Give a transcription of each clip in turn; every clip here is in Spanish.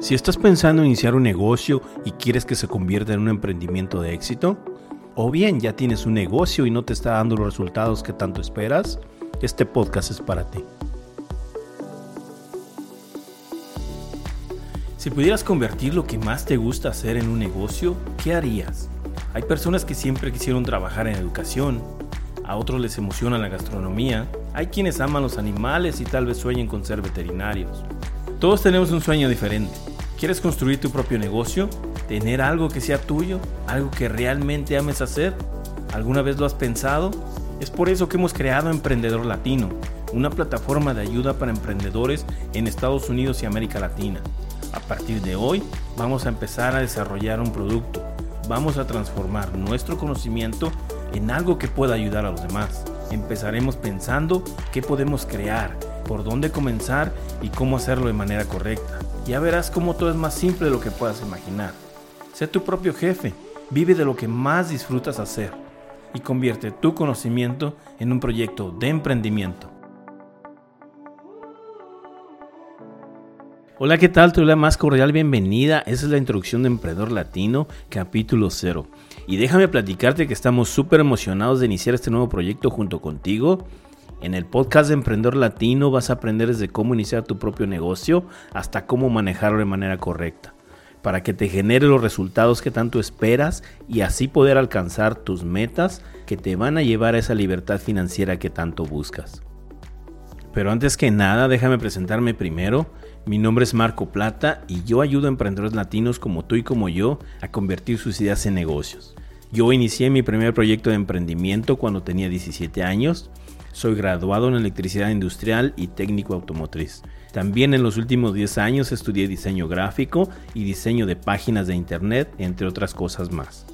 Si estás pensando en iniciar un negocio y quieres que se convierta en un emprendimiento de éxito, o bien ya tienes un negocio y no te está dando los resultados que tanto esperas, este podcast es para ti. Si pudieras convertir lo que más te gusta hacer en un negocio, ¿qué harías? Hay personas que siempre quisieron trabajar en educación, a otros les emociona la gastronomía, hay quienes aman los animales y tal vez sueñen con ser veterinarios. Todos tenemos un sueño diferente. ¿Quieres construir tu propio negocio? ¿Tener algo que sea tuyo? ¿Algo que realmente ames hacer? ¿Alguna vez lo has pensado? Es por eso que hemos creado Emprendedor Latino, una plataforma de ayuda para emprendedores en Estados Unidos y América Latina. A partir de hoy vamos a empezar a desarrollar un producto. Vamos a transformar nuestro conocimiento en algo que pueda ayudar a los demás. Empezaremos pensando qué podemos crear, por dónde comenzar y cómo hacerlo de manera correcta. Ya verás cómo todo es más simple de lo que puedas imaginar. Sé tu propio jefe, vive de lo que más disfrutas hacer y convierte tu conocimiento en un proyecto de emprendimiento. Hola, ¿qué tal? Te doy la más cordial bienvenida. Esa es la introducción de Emprendedor Latino, capítulo 0. Y déjame platicarte que estamos súper emocionados de iniciar este nuevo proyecto junto contigo. En el podcast de Emprendedor Latino vas a aprender desde cómo iniciar tu propio negocio hasta cómo manejarlo de manera correcta, para que te genere los resultados que tanto esperas y así poder alcanzar tus metas que te van a llevar a esa libertad financiera que tanto buscas. Pero antes que nada, déjame presentarme primero. Mi nombre es Marco Plata y yo ayudo a emprendedores latinos como tú y como yo a convertir sus ideas en negocios. Yo inicié mi primer proyecto de emprendimiento cuando tenía 17 años. Soy graduado en electricidad industrial y técnico automotriz. También en los últimos 10 años estudié diseño gráfico y diseño de páginas de internet, entre otras cosas más.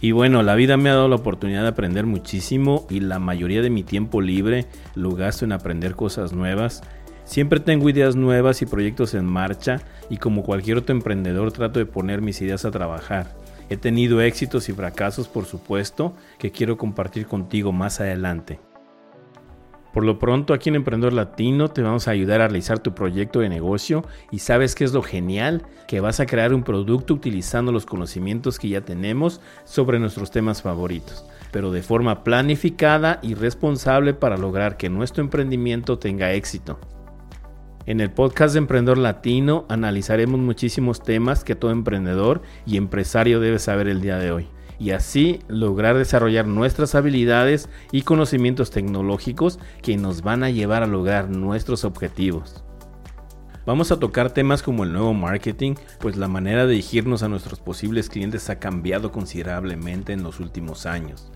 Y bueno, la vida me ha dado la oportunidad de aprender muchísimo y la mayoría de mi tiempo libre lo gasto en aprender cosas nuevas. Siempre tengo ideas nuevas y proyectos en marcha y como cualquier otro emprendedor trato de poner mis ideas a trabajar. He tenido éxitos y fracasos, por supuesto, que quiero compartir contigo más adelante. Por lo pronto, aquí en Emprendedor Latino te vamos a ayudar a realizar tu proyecto de negocio y sabes qué es lo genial, que vas a crear un producto utilizando los conocimientos que ya tenemos sobre nuestros temas favoritos, pero de forma planificada y responsable para lograr que nuestro emprendimiento tenga éxito. En el podcast de Emprendedor Latino analizaremos muchísimos temas que todo emprendedor y empresario debe saber el día de hoy y así lograr desarrollar nuestras habilidades y conocimientos tecnológicos que nos van a llevar a lograr nuestros objetivos. Vamos a tocar temas como el nuevo marketing, pues la manera de dirigirnos a nuestros posibles clientes ha cambiado considerablemente en los últimos años.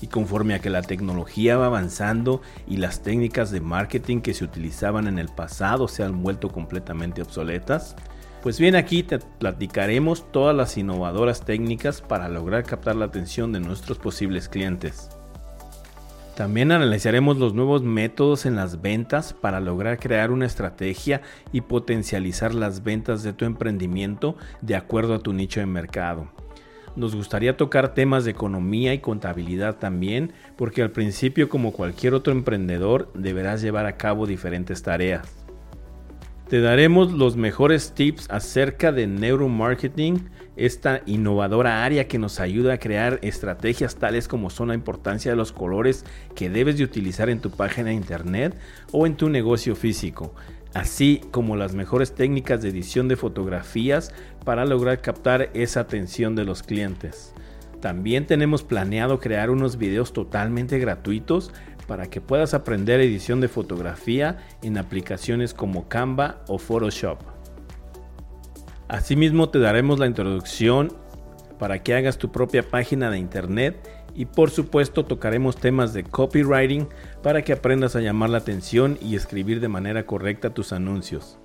Y conforme a que la tecnología va avanzando y las técnicas de marketing que se utilizaban en el pasado se han vuelto completamente obsoletas, pues bien, aquí te platicaremos todas las innovadoras técnicas para lograr captar la atención de nuestros posibles clientes. También analizaremos los nuevos métodos en las ventas para lograr crear una estrategia y potencializar las ventas de tu emprendimiento de acuerdo a tu nicho de mercado. Nos gustaría tocar temas de economía y contabilidad también, porque al principio como cualquier otro emprendedor deberás llevar a cabo diferentes tareas. Te daremos los mejores tips acerca de neuromarketing, esta innovadora área que nos ayuda a crear estrategias tales como son la importancia de los colores que debes de utilizar en tu página de internet o en tu negocio físico, así como las mejores técnicas de edición de fotografías para lograr captar esa atención de los clientes. También tenemos planeado crear unos videos totalmente gratuitos para que puedas aprender edición de fotografía en aplicaciones como Canva o Photoshop. Asimismo te daremos la introducción para que hagas tu propia página de internet y por supuesto tocaremos temas de copywriting para que aprendas a llamar la atención y escribir de manera correcta tus anuncios.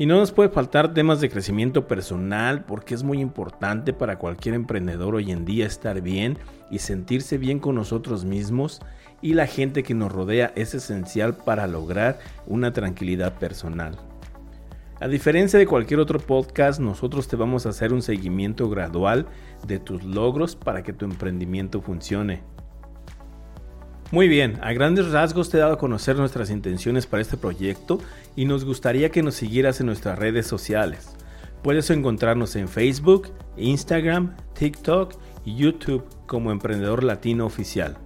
Y no nos puede faltar temas de crecimiento personal porque es muy importante para cualquier emprendedor hoy en día estar bien y sentirse bien con nosotros mismos y la gente que nos rodea es esencial para lograr una tranquilidad personal. A diferencia de cualquier otro podcast, nosotros te vamos a hacer un seguimiento gradual de tus logros para que tu emprendimiento funcione. Muy bien, a grandes rasgos te he dado a conocer nuestras intenciones para este proyecto y nos gustaría que nos siguieras en nuestras redes sociales. Puedes encontrarnos en Facebook, Instagram, TikTok y YouTube como Emprendedor Latino Oficial.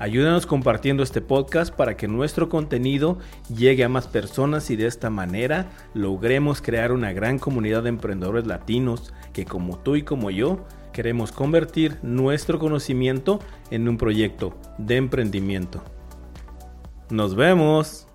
Ayúdanos compartiendo este podcast para que nuestro contenido llegue a más personas y de esta manera logremos crear una gran comunidad de emprendedores latinos que como tú y como yo queremos convertir nuestro conocimiento en un proyecto de emprendimiento. Nos vemos.